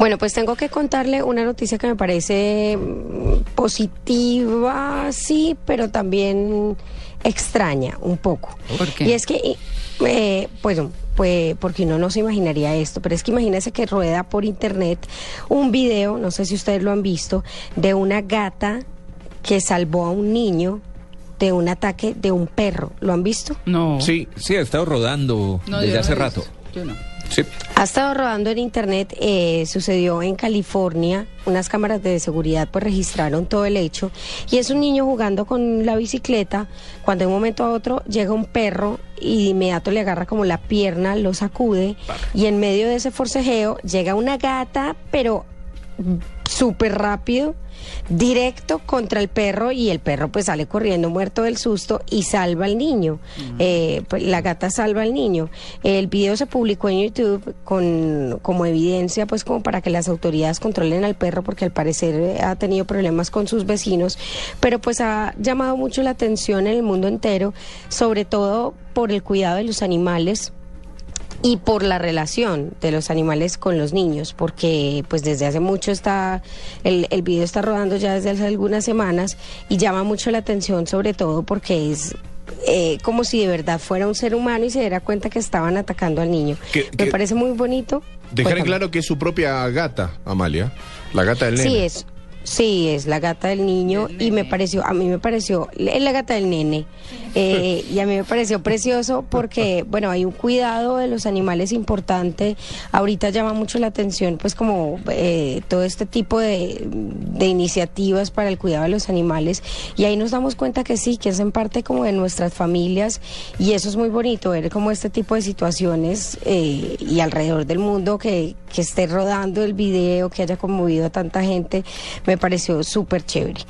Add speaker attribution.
Speaker 1: Bueno, pues tengo que contarle una noticia que me parece mm, positiva, sí, pero también extraña un poco.
Speaker 2: ¿Por qué?
Speaker 1: Y es que, eh, pues, pues, porque uno no se imaginaría esto, pero es que imagínese que rueda por internet un video, no sé si ustedes lo han visto, de una gata que salvó a un niño de un ataque de un perro. ¿Lo han visto?
Speaker 2: No.
Speaker 3: Sí, sí, ha estado rodando
Speaker 2: No,
Speaker 3: desde
Speaker 2: no
Speaker 3: hace rato.
Speaker 2: Yo no.
Speaker 3: Sí.
Speaker 1: Ha estado rodando en internet, eh, sucedió en California, unas cámaras de seguridad pues registraron todo el hecho y es un niño jugando con la bicicleta cuando de un momento a otro llega un perro y de inmediato le agarra como la pierna, lo sacude y en medio de ese forcejeo llega una gata pero súper rápido, directo contra el perro y el perro pues sale corriendo muerto del susto y salva al niño. Eh, pues, la gata salva al niño. El video se publicó en YouTube con como evidencia pues como para que las autoridades controlen al perro porque al parecer eh, ha tenido problemas con sus vecinos, pero pues ha llamado mucho la atención en el mundo entero, sobre todo por el cuidado de los animales y por la relación de los animales con los niños, porque pues desde hace mucho está, el, el video está rodando ya desde hace algunas semanas y llama mucho la atención sobre todo porque es eh, como si de verdad fuera un ser humano y se diera cuenta que estaban atacando al niño.
Speaker 4: Que-
Speaker 1: Me
Speaker 4: que-
Speaker 1: parece muy bonito.
Speaker 4: Dejar en claro que es su propia gata, Amalia. La gata del nene.
Speaker 1: Sí, es. Sí, es la gata del niño y me pareció, a mí me pareció, es la gata del nene eh, y a mí me pareció precioso porque, bueno, hay un cuidado de los animales importante. Ahorita llama mucho la atención, pues como eh, todo este tipo de, iniciativas para el cuidado de los animales y ahí nos damos cuenta que sí, que hacen parte como de nuestras familias y eso es muy bonito ver como este tipo de situaciones eh, y alrededor del mundo que, que esté rodando el video, que haya conmovido a tanta gente, me pareció súper chévere.